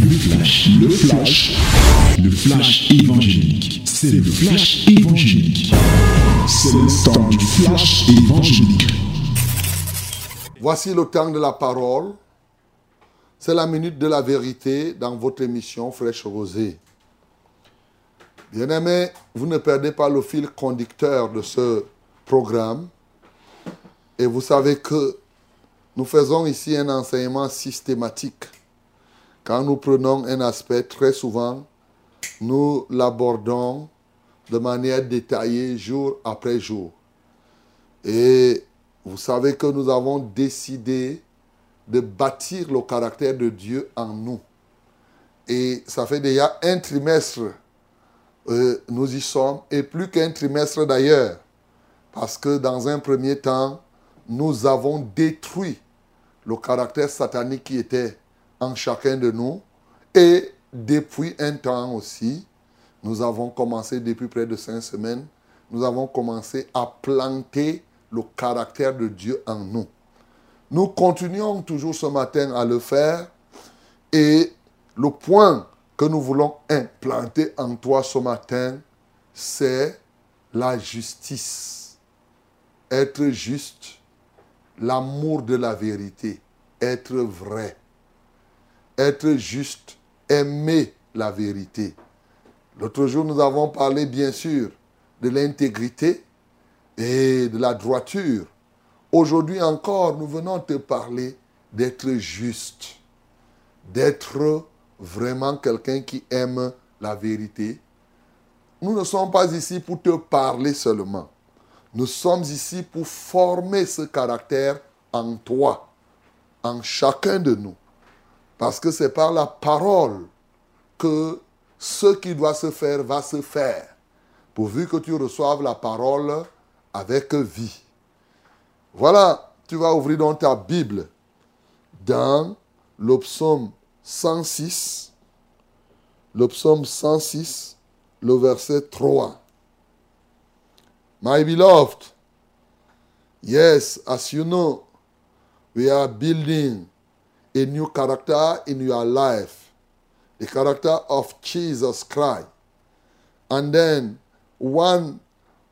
Le flash, le flash, le flash évangélique. C'est le flash évangélique. C'est le du flash évangélique. Voici le temps de la parole. C'est la minute de la vérité dans votre émission Fraîche Rosée. Bien-aimés, vous ne perdez pas le fil conducteur de ce programme. Et vous savez que nous faisons ici un enseignement systématique. Quand nous prenons un aspect, très souvent, nous l'abordons de manière détaillée jour après jour. Et vous savez que nous avons décidé de bâtir le caractère de Dieu en nous. Et ça fait déjà un trimestre, euh, nous y sommes, et plus qu'un trimestre d'ailleurs, parce que dans un premier temps, nous avons détruit le caractère satanique qui était en chacun de nous. Et depuis un temps aussi, nous avons commencé, depuis près de cinq semaines, nous avons commencé à planter le caractère de Dieu en nous. Nous continuons toujours ce matin à le faire. Et le point que nous voulons implanter en toi ce matin, c'est la justice. Être juste, l'amour de la vérité, être vrai, être juste, aimer la vérité. L'autre jour, nous avons parlé bien sûr de l'intégrité et de la droiture. Aujourd'hui encore, nous venons te parler d'être juste, d'être vraiment quelqu'un qui aime la vérité. Nous ne sommes pas ici pour te parler seulement. Nous sommes ici pour former ce caractère en toi, en chacun de nous. Parce que c'est par la parole que ce qui doit se faire va se faire. Pourvu que tu reçoives la parole avec vie. Voilà, tu vas ouvrir dans ta Bible dans le psaume 106, le psaume 106, le verset 3. My beloved, yes, as you know, we are building a new character in your life, the character of Jesus Christ. And then one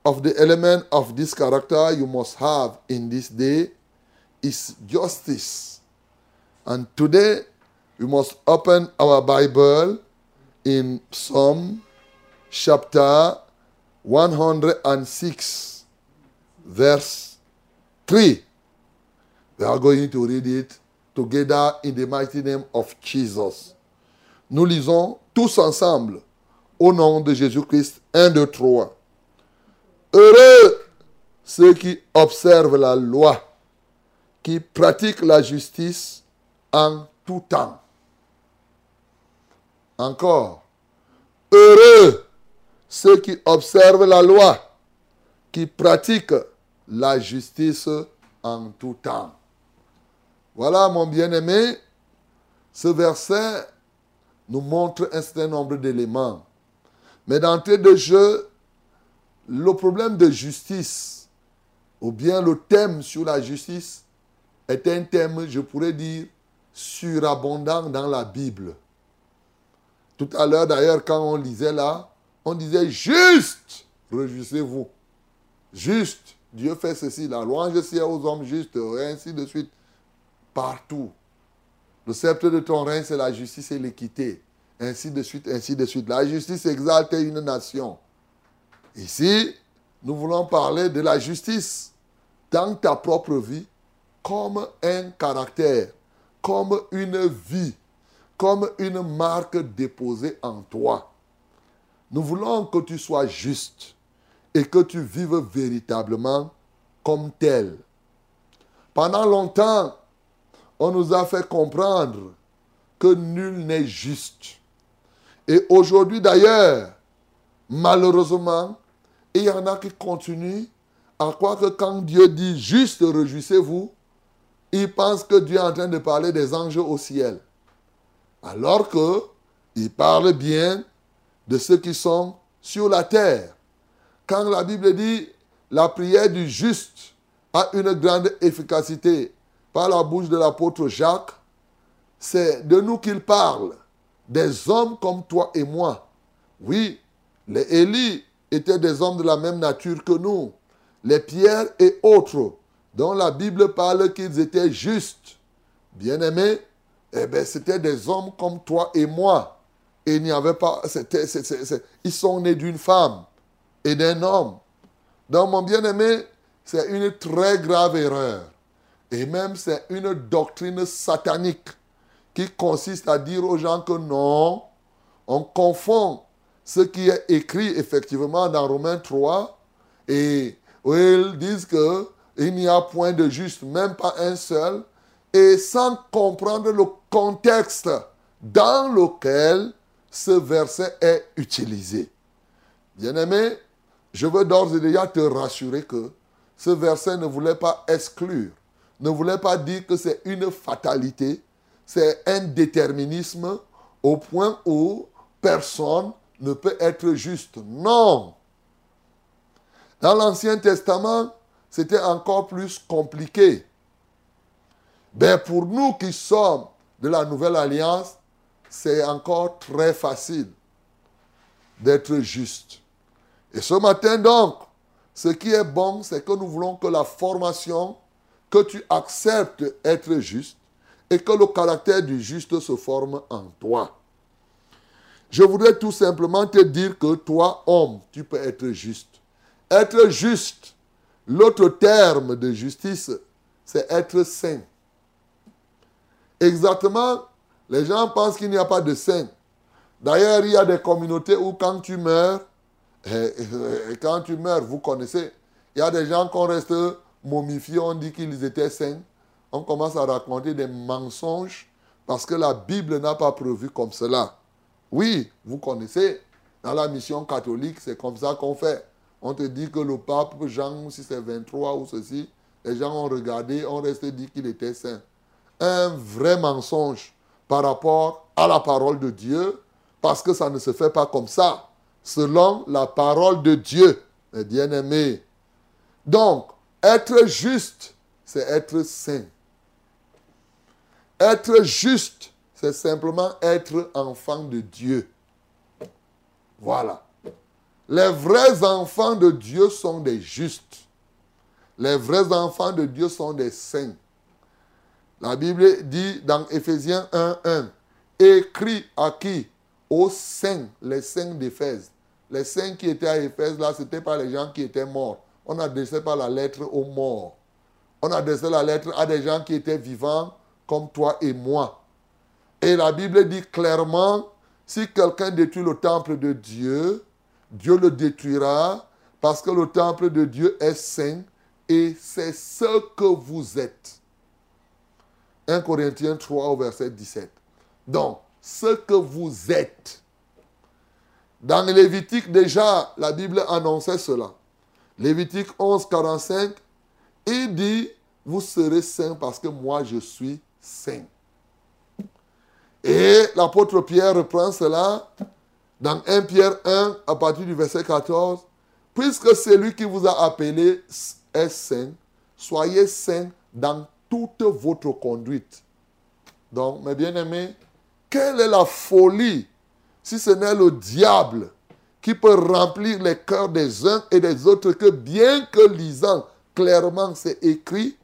of the elements of this character you must have in this day is justice. And today we must open our Bible in Psalm chapter 106, verse 3. We are going to read it together in the mighty name of Jesus. Nous lisons tous ensemble au nom de Jésus-Christ. 1, 2, 3. Heureux ceux qui observent la loi, qui pratiquent la justice en tout temps. Encore. Heureux ceux qui observent la loi, qui pratiquent la justice en tout temps. Voilà, mon bien-aimé, ce verset nous montre un certain nombre d'éléments. Mais d'entrée de jeu, le problème de justice, ou bien le thème sur la justice, est un thème, je pourrais dire, surabondant dans la Bible. Tout à l'heure, d'ailleurs, quand on lisait là, on disait juste, réjouissez-vous. Juste, Dieu fait ceci, la louange ciel aux hommes justes, et ainsi de suite, partout. Le sceptre de ton règne, c'est la justice et l'équité. Ainsi de suite, ainsi de suite. La justice exalte une nation. Ici, nous voulons parler de la justice dans ta propre vie comme un caractère, comme une vie, comme une marque déposée en toi. Nous voulons que tu sois juste et que tu vives véritablement comme tel. Pendant longtemps, on nous a fait comprendre que nul n'est juste. Et aujourd'hui d'ailleurs, malheureusement, il y en a qui continuent à croire que quand Dieu dit juste réjouissez-vous, ils pensent que Dieu est en train de parler des anges au ciel. Alors que il parle bien de ceux qui sont sur la terre. Quand la Bible dit la prière du juste a une grande efficacité par la bouche de l'apôtre Jacques, c'est de nous qu'il parle. des hommes comme toi et moi. Oui, les Élie étaient des hommes de la même nature que nous. Les pierres et autres, dont la Bible parle qu'ils étaient justes. Bien-aimés, eh bien, c'était des hommes comme toi et moi. Et n'y avait pas. ils sont nés d'une femme et d'un homme. Donc, mon bien-aimé, c'est une très grave erreur. Et même, c'est une doctrine satanique qui consiste à dire aux gens que non, on confond ce qui est écrit effectivement dans Romains 3 et où ils disent qu'il n'y a point de juste, même pas un seul, et sans comprendre le contexte dans lequel ce verset est utilisé. Bien-aimé, je veux d'ores et déjà te rassurer que ce verset ne voulait pas exclure, ne voulait pas dire que c'est une fatalité, c'est un déterminisme au point où personne ne peut être juste. Non. Dans l'Ancien Testament, c'était encore plus compliqué. Ben pour nous qui sommes de la Nouvelle Alliance, c'est encore très facile d'être juste. Et ce matin donc, ce qui est bon, c'est que nous voulons que la formation, que tu acceptes être juste et que le caractère du juste se forme en toi. Je voudrais tout simplement te dire que toi, homme, tu peux être juste. Être juste, l'autre terme de justice, c'est être saint. Exactement, les gens pensent qu'il n'y a pas de saint. D'ailleurs, il y a des communautés où quand tu meurs, et, quand tu meurs, vous connaissez, il y a des gens qu'on reste momifiés, on dit qu'ils étaient saints. On commence à raconter des mensonges parce que la Bible n'a pas prévu comme cela. Oui, vous connaissez, dans la mission catholique, c'est comme ça qu'on fait. On te dit que le pape Jean, si c'est 23 ou ceci, les gens ont regardé, ont resté dit qu'il était saint. Un vrai mensonge par rapport à la parole de Dieu, parce que ça ne se fait pas comme ça, selon la parole de Dieu, mes bien-aimés. Donc, être juste, c'est être saint. Être juste, c'est simplement être enfant de Dieu. Voilà. Les vrais enfants de Dieu sont des justes. Les vrais enfants de Dieu sont des saints. La Bible dit dans Éphésiens 1, 1, écrit à qui? Aux saints, les saints d'Éphèse. Les saints qui étaient à Éphèse, là, ce n'étaient pas les gens qui étaient morts. On n'adressait pas la lettre aux morts. On adressait la lettre à des gens qui étaient vivants comme toi et moi. Et la Bible dit clairement, si quelqu'un détruit le temple de Dieu, Dieu le détruira parce que le temple de Dieu est saint et c'est ce que vous êtes. 1 Corinthiens 3 au verset 17. Donc, ce que vous êtes. Dans Lévitique déjà, la Bible annonçait cela. Lévitique 11, 45, il dit, vous serez saints parce que moi je suis saint. Et l'apôtre Pierre reprend cela dans 1 Pierre 1 à partir du verset 14. Puisque celui qui vous a appelé est saint, soyez saint dans toute votre conduite. Donc, mes bien-aimés, quelle est la folie si ce n'est le diable qui peut remplir les cœurs des uns et des autres que bien que lisant clairement c'est écrit,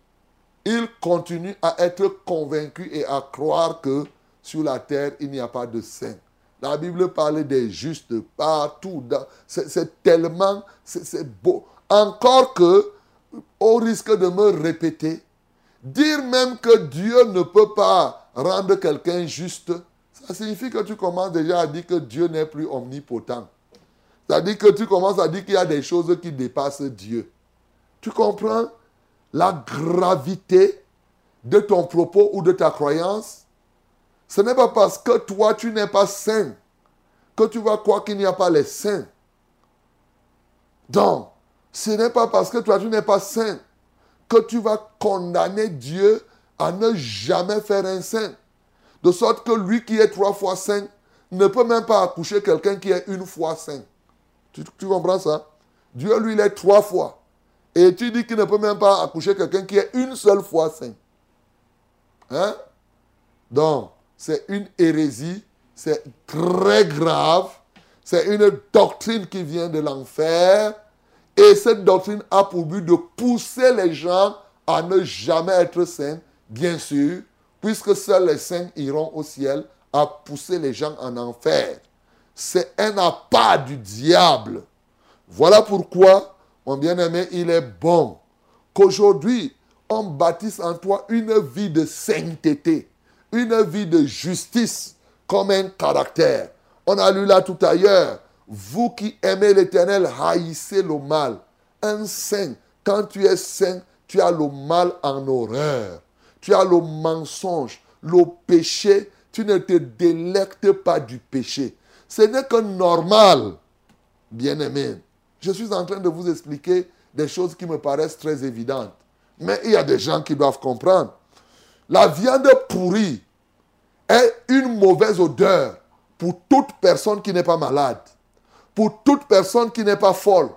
il continue à être convaincu et à croire que sur la terre, il n'y a pas de saint. La Bible parle des justes partout. C'est tellement, beau. Encore que, au risque de me répéter, dire même que Dieu ne peut pas rendre quelqu'un juste, ça signifie que tu commences déjà à dire que Dieu n'est plus omnipotent. C'est-à-dire que tu commences à dire qu'il y a des choses qui dépassent Dieu. Tu comprends la gravité de ton propos ou de ta croyance, ce n'est pas parce que toi tu n'es pas saint que tu vas croire qu'il n'y a pas les saints. Donc, ce n'est pas parce que toi tu n'es pas saint que tu vas condamner Dieu à ne jamais faire un saint. De sorte que lui qui est trois fois saint ne peut même pas accoucher quelqu'un qui est une fois saint. Tu, comprends ça? Dieu, lui, il est trois fois. Et tu dis qu'il ne peut même pas accoucher quelqu'un qui est une seule fois saint. Hein? Donc, c'est une hérésie, c'est très grave. C'est une doctrine qui vient de l'enfer. Et cette doctrine a pour but de pousser les gens à ne jamais être saints, bien sûr, puisque seuls les saints iront au ciel, à pousser les gens en enfer. C'est un appât du diable. Voilà pourquoi, mon bien-aimé, il est bon qu'aujourd'hui, on bâtisse en toi une vie de sainteté, une vie de justice comme un caractère. On a lu là tout ailleurs, vous qui aimez l'éternel, haïssez le mal. Un saint, quand tu es saint, tu as le mal en horreur. Tu as le mensonge, le péché. Tu ne te délectes pas du péché. Ce n'est que normal, bien-aimé. Je suis en train de vous expliquer des choses qui me paraissent très évidentes. Mais il y a des gens qui doivent comprendre. La viande pourrie est une mauvaise odeur pour toute personne qui n'est pas malade, pour toute personne qui n'est pas folle,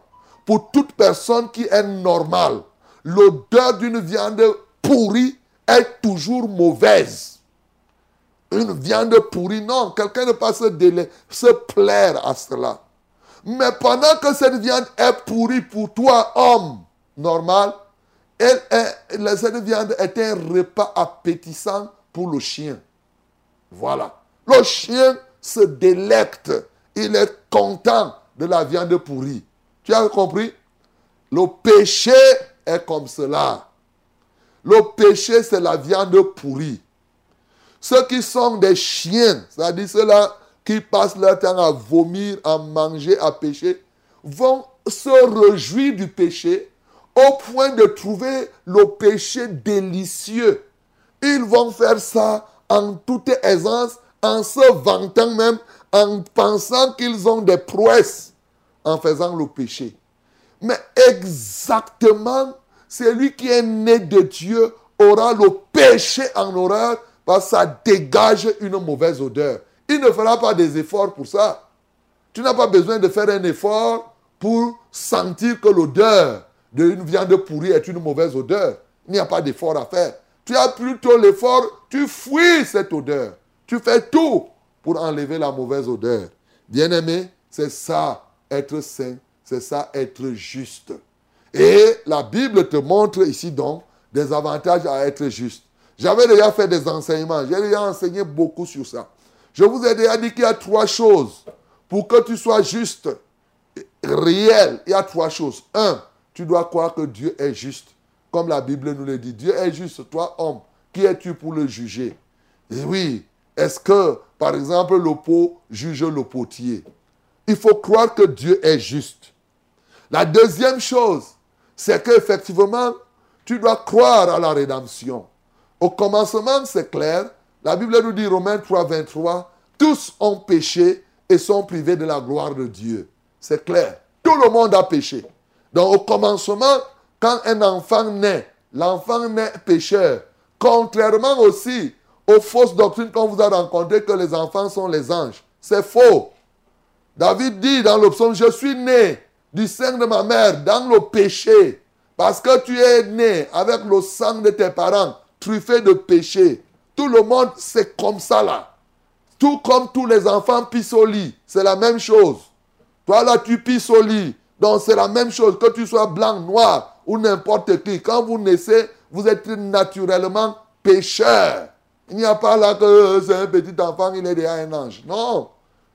pour toute personne qui est normale. L'odeur d'une viande pourrie est toujours mauvaise. Une viande pourrie, non, quelqu'un ne peut pas se, plaire à cela. Mais pendant que cette viande est pourrie pour toi, homme normal, elle cette viande est un repas appétissant pour le chien. Voilà. Le chien se délecte. Il est content de la viande pourrie. Tu as compris? Le péché est comme cela. Le péché, c'est la viande pourrie. Ceux qui sont des chiens, c'est-à-dire ceux-là qui passent leur temps à vomir, à manger, à pécher, vont se réjouir du péché au point de trouver le péché délicieux. Ils vont faire ça en toute aisance, en se vantant même, en pensant qu'ils ont des prouesses en faisant le péché. Mais exactement, celui qui est né de Dieu aura le péché en horreur parce que ça dégage une mauvaise odeur. Il ne fera pas des efforts pour ça. Tu n'as pas besoin de faire un effort pour sentir que l'odeur d'une viande pourrie est une mauvaise odeur. Il n'y a pas d'effort à faire. Tu as plutôt l'effort, tu fuis cette odeur. Tu fais tout pour enlever la mauvaise odeur. Bien-aimé, c'est ça être saint, c'est ça être juste. Et la Bible te montre ici donc des avantages à être juste. J'avais déjà fait des enseignements, j'ai déjà enseigné beaucoup sur ça. Je vous ai déjà dit qu'il y a trois choses. Pour que tu sois juste, réel, il y a trois choses. Un, tu dois croire que Dieu est juste. Comme la Bible nous le dit. Dieu est juste, toi, homme. Qui es-tu pour le juger? Oui, est-ce que, par exemple, le pot juge le potier? Il faut croire que Dieu est juste. La deuxième chose, c'est qu'effectivement, tu dois croire à la rédemption. Au commencement, c'est clair. La Bible nous dit, Romains 3, 23, tous ont péché et sont privés de la gloire de Dieu. C'est clair. Tout le monde a péché. Donc au commencement, quand un enfant naît, l'enfant naît pécheur. Contrairement aussi aux fausses doctrines qu'on vous a rencontrées que les enfants sont les anges. C'est faux. David dit dans le psaume, je suis né du sein de ma mère dans le péché. Parce que tu es né avec le sang de tes parents, truffé de péché. Tout le monde, c'est comme ça là. Tout comme tous les enfants pissent au lit. C'est la même chose. Toi là, tu pisses au lit. Donc c'est la même chose, que tu sois blanc, noir ou n'importe qui. Quand vous naissez, vous êtes naturellement pécheur. Il n'y a pas là que c'est un petit enfant, il est déjà un ange. Non.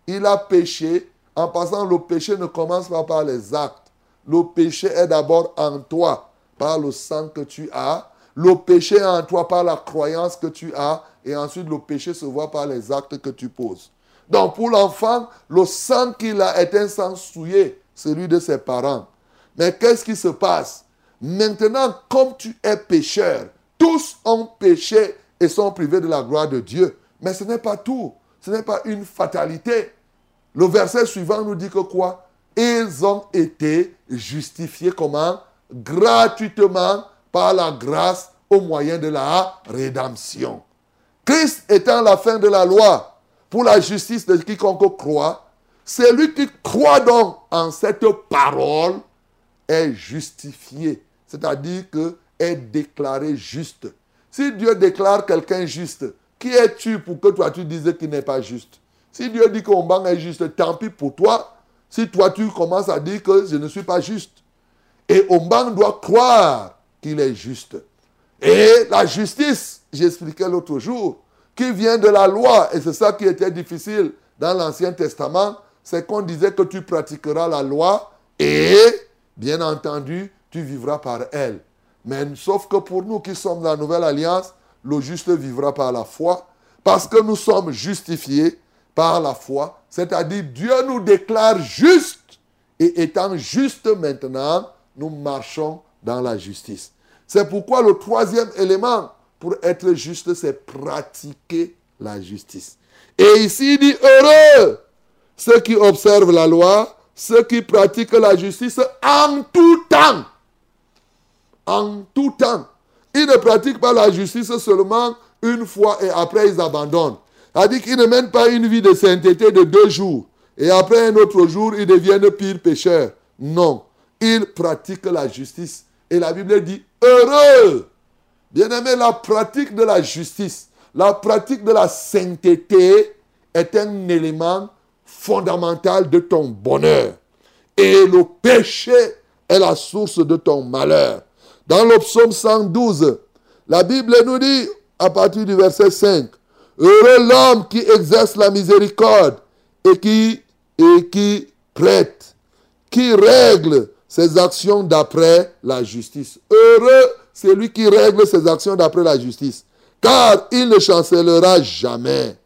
Il a péché. En passant, le péché ne commence pas par les actes. Le péché est d'abord en toi, par le sang que tu as. Le péché est en toi par la croyance que tu as. Et ensuite, le péché se voit par les actes que tu poses. Donc, pour l'enfant, le sang qu'il a est un sang souillé celui de ses parents. Mais qu'est-ce qui se passe? Maintenant, comme tu es pécheur, tous ont péché et sont privés de la gloire de Dieu. Mais ce n'est pas tout. Ce n'est pas une fatalité. Le verset suivant nous dit que quoi? Ils ont été justifiés comment? Gratuitement la grâce au moyen de la rédemption. Christ étant la fin de la loi pour la justice de quiconque croit, celui qui croit donc en cette parole est justifié, c'est-à-dire que est déclaré juste. Si Dieu déclare quelqu'un juste, qui es-tu pour que toi tu dises qu'il n'est pas juste? Si Dieu dit qu'Omban est juste, tant pis pour toi. Si toi tu commences à dire que je ne suis pas juste. Et Omban doit croire qu'il est juste. Et la justice, j'expliquais l'autre jour, qui vient de la loi, et c'est ça qui était difficile dans l'Ancien Testament, c'est qu'on disait que tu pratiqueras la loi et, bien entendu, tu vivras par elle. Mais sauf que pour nous qui sommes dans la nouvelle alliance, le juste vivra par la foi, parce que nous sommes justifiés par la foi, c'est-à-dire Dieu nous déclare juste, et étant juste maintenant, nous marchons dans la justice. C'est pourquoi le troisième élément pour être juste, c'est pratiquer la justice. Et ici, il dit, heureux ceux qui observent la loi, ceux qui pratiquent la justice en tout temps. En tout temps. Ils ne pratiquent pas la justice seulement une fois et après ils abandonnent. C'est-à-dire qu'ils ne mènent pas une vie de sainteté de deux jours et après un autre jour ils deviennent pires pécheurs. Non. Ils pratiquent la justice. Et la Bible dit heureux. Bien-aimé, la pratique de la justice, la pratique de la sainteté est un élément fondamental de ton bonheur. Et le péché est la source de ton malheur. Dans le psaume 112, la Bible nous dit, à partir du verset 5, Heureux l'homme qui exerce la miséricorde et qui, et qui prête, qui règle ses actions d'après la justice. Heureux celui qui règle ses actions d'après la justice, car il ne chancellera jamais.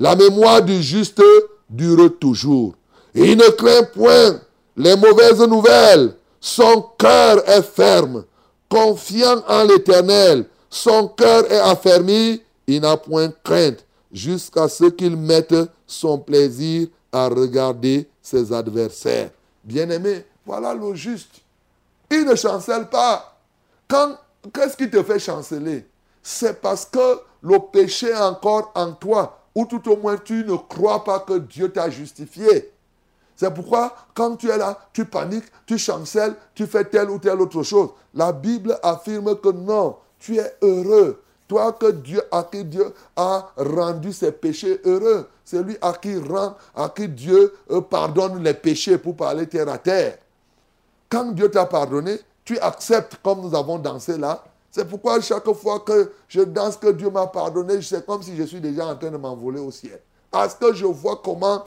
La mémoire du juste dure toujours. Il ne craint point les mauvaises nouvelles. Son cœur est ferme, confiant en l'Éternel. Son cœur est affermi, il n'a point crainte, jusqu'à ce qu'il mette son plaisir à regarder ses adversaires. Bien-aimé, voilà le juste. Il ne chancelle pas. Qu'est-ce qui te fait chanceler? C'est parce que le péché est encore en toi ou tout au moins tu ne crois pas que Dieu t'a justifié. C'est pourquoi quand tu es là, tu paniques, tu chancelles, tu fais telle ou telle autre chose. La Bible affirme que non, tu es heureux. Toi que Dieu, à qui Dieu a rendu ses péchés heureux. C'est lui à qui rend, à qui Dieu euh, pardonne les péchés pour parler terre à terre. Quand Dieu t'a pardonné, tu acceptes comme nous avons dansé là, c'est pourquoi chaque fois que je danse, que Dieu m'a pardonné, c'est comme si je suis déjà en train de m'envoler au ciel. Parce que je vois comment,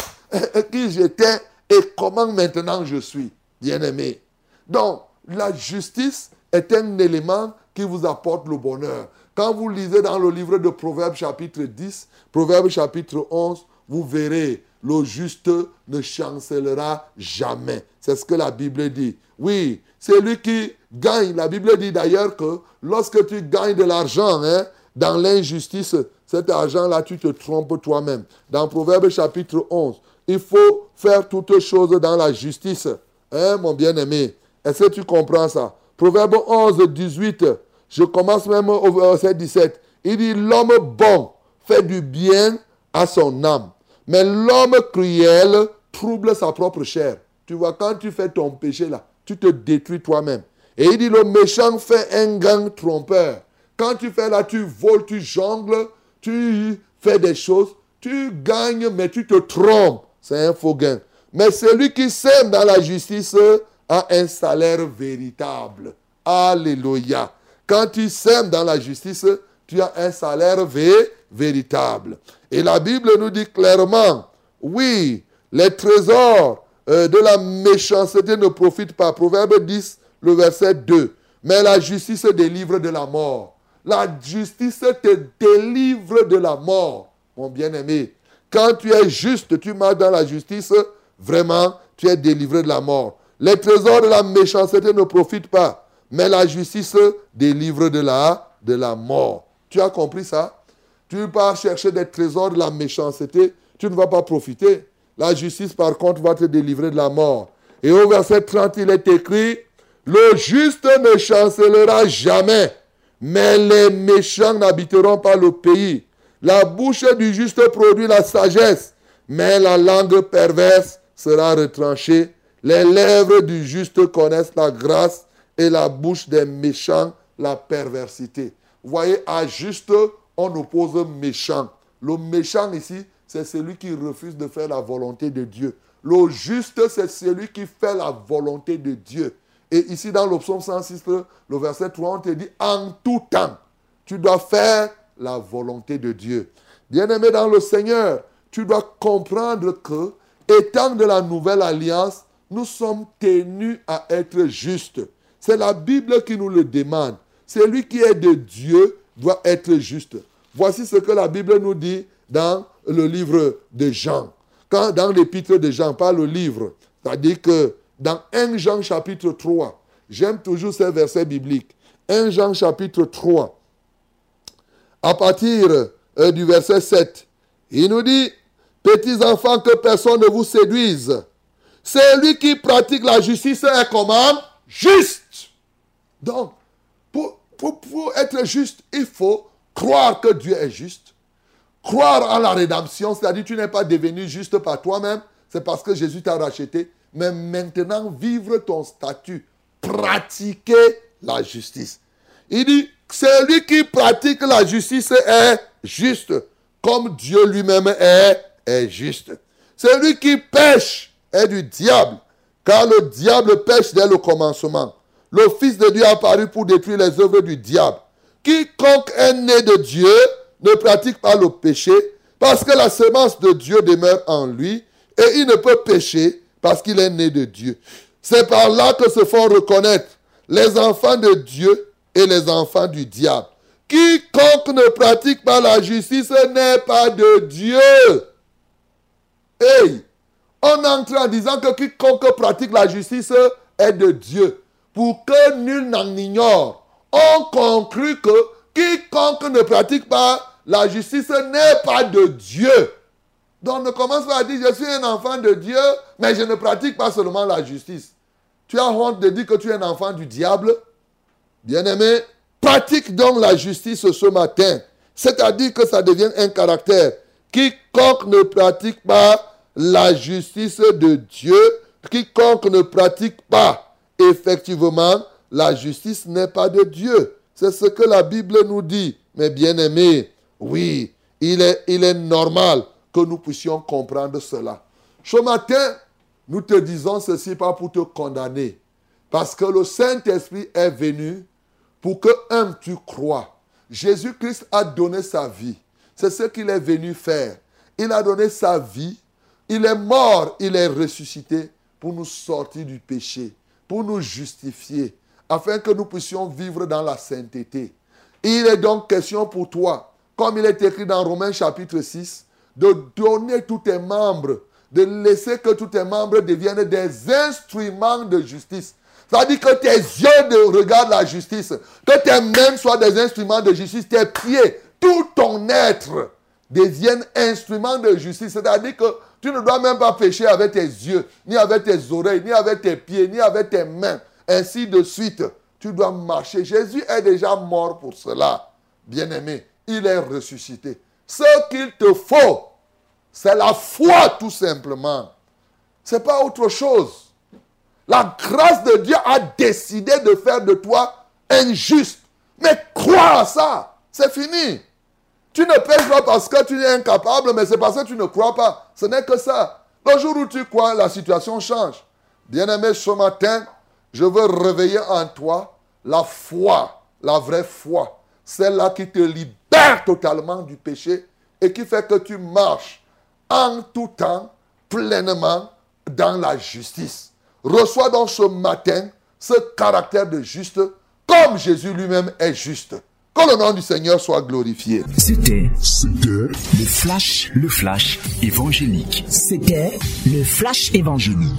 qui j'étais et comment maintenant je suis. Bien-aimé. Donc, la justice est un élément qui vous apporte le bonheur. Quand vous lisez dans le livre de Proverbes chapitre 10, Proverbes chapitre 11, vous verrez, le juste ne chancellera jamais. C'est ce que la Bible dit. Oui, c'est lui qui gagne. La Bible dit d'ailleurs que lorsque tu gagnes de l'argent hein, dans l'injustice, cet argent-là, tu te trompes toi-même. Dans Proverbe chapitre 11, il faut faire toutes choses dans la justice. Hein, mon bien-aimé Est-ce que tu comprends ça? Proverbe 11, 18. Je commence même au verset 17. Il dit, l'homme bon fait du bien à son âme. Mais l'homme cruel trouble sa propre chair. Tu vois, quand tu fais ton péché là, tu te détruis toi-même. Et il dit, le méchant fait un gang trompeur. Quand tu fais là, tu voles, tu jongles, tu fais des choses, tu gagnes, mais tu te trompes. C'est un faux gain. Mais celui qui sème dans la justice a un salaire véritable. Alléluia. Quand tu sèmes dans la justice, tu as un salaire véritable. Et la Bible nous dit clairement, oui, les trésors euh, de la méchanceté ne profitent pas. Proverbe 10, le verset 2. Mais la justice délivre de la mort. La justice te délivre de la mort, mon bien-aimé. Quand tu es juste, tu marches dans la justice, vraiment, tu es délivré de la mort. Les trésors de la méchanceté ne profitent pas, mais la justice délivre de la, de la mort. Tu as compris ça? Tu pas chercher des trésors de la méchanceté, tu ne vas pas profiter. La justice, par contre, va te délivrer de la mort. Et au verset 30, il est écrit, le juste ne chancellera jamais, mais les méchants n'habiteront pas le pays. La bouche du juste produit la sagesse, mais la langue perverse sera retranchée. Les lèvres du juste connaissent la grâce et la bouche des méchants la perversité. Vous voyez, à juste, on oppose méchant. Le méchant ici, c'est celui qui refuse de faire la volonté de Dieu. Le juste, c'est celui qui fait la volonté de Dieu. Et ici, dans le psaume 106, le verset 3, on te dit, en tout temps, tu dois faire la volonté de Dieu. Bien-aimé dans le Seigneur, tu dois comprendre que, étant de la nouvelle alliance, nous sommes tenus à être justes. C'est la Bible qui nous le demande. Celui qui est de Dieu doit être juste. Voici ce que la Bible nous dit dans le livre de Jean. Quand dans l'épître de Jean, pas le livre, c'est-à-dire que dans 1 Jean chapitre 3, j'aime toujours ces versets bibliques. 1 Jean chapitre 3, à partir euh, du verset 7, il nous dit, petits enfants, que personne ne vous séduise. Celui qui pratique la justice est comment? Juste. Donc, pour, pour être juste, il faut croire que Dieu est juste, croire en la rédemption, c'est-à-dire tu n'es pas devenu juste par toi-même, c'est parce que Jésus t'a racheté, mais maintenant vivre ton statut, pratiquer la justice. Il dit, celui qui pratique la justice est juste, comme Dieu lui-même est, est juste. Celui qui pêche est du diable, car le diable pêche dès le commencement. Le Fils de Dieu a apparu pour détruire les œuvres du diable. Quiconque est né de Dieu ne pratique pas le péché, parce que la semence de Dieu demeure en lui, et il ne peut pécher parce qu'il est né de Dieu. C'est par là que se font reconnaître les enfants de Dieu et les enfants du diable. Quiconque ne pratique pas la justice n'est pas de Dieu. Hey, on entre en disant que quiconque pratique la justice est de Dieu. Pour que nul n'en ignore, on conclut que quiconque ne pratique pas la justice n'est pas de Dieu. Donc ne commence pas à dire, je suis un enfant de Dieu, mais je ne pratique pas seulement la justice. Tu as honte de dire que tu es un enfant du diable? Bien-aimé, pratique donc la justice ce matin. C'est-à-dire que ça devient un caractère. Quiconque ne pratique pas la justice de Dieu, quiconque ne pratique pas effectivement la justice n'est pas de Dieu. C'est ce que la Bible nous dit. Mais bien aimé, oui, il est, normal que nous puissions comprendre cela. Ce matin, nous te disons ceci pas pour te condamner. Parce que le Saint-Esprit est venu pour que, un, tu crois. Jésus-Christ a donné sa vie. C'est ce qu'il est venu faire. Il a donné sa vie. Il est mort, il est ressuscité pour nous sortir du péché, pour nous justifier, afin que nous puissions vivre dans la sainteté. Il est donc question pour toi, comme il est écrit dans Romains chapitre 6, de donner tous tes membres, de laisser que tous tes membres deviennent des instruments de justice. C'est-à-dire que tes yeux regardent la justice, que tes mains soient des instruments de justice, tes pieds, tout ton être deviennent instruments de justice. C'est-à-dire que tu ne dois même pas pécher avec tes yeux, ni avec tes oreilles, ni avec tes pieds, ni avec tes mains ainsi de suite. Tu dois marcher. Jésus est déjà mort pour cela. Bien-aimé, il est ressuscité. Ce qu'il te faut, c'est la foi tout simplement. Ce n'est pas autre chose. La grâce de Dieu a décidé de faire de toi injuste. Mais crois à ça. C'est fini. Tu ne pèches pas parce que tu es incapable, mais c'est parce que tu ne crois pas. Ce n'est que ça. Le jour où tu crois, la situation change. Bien-aimé, ce matin, je veux réveiller en toi la foi, la vraie foi, celle-là qui te libère totalement du péché et qui fait que tu marches en tout temps pleinement dans la justice. Reçois donc ce matin ce caractère de juste comme Jésus lui-même est juste. Que le nom du Seigneur soit glorifié. C'était le flash, le flash évangélique. C'était le flash évangélique.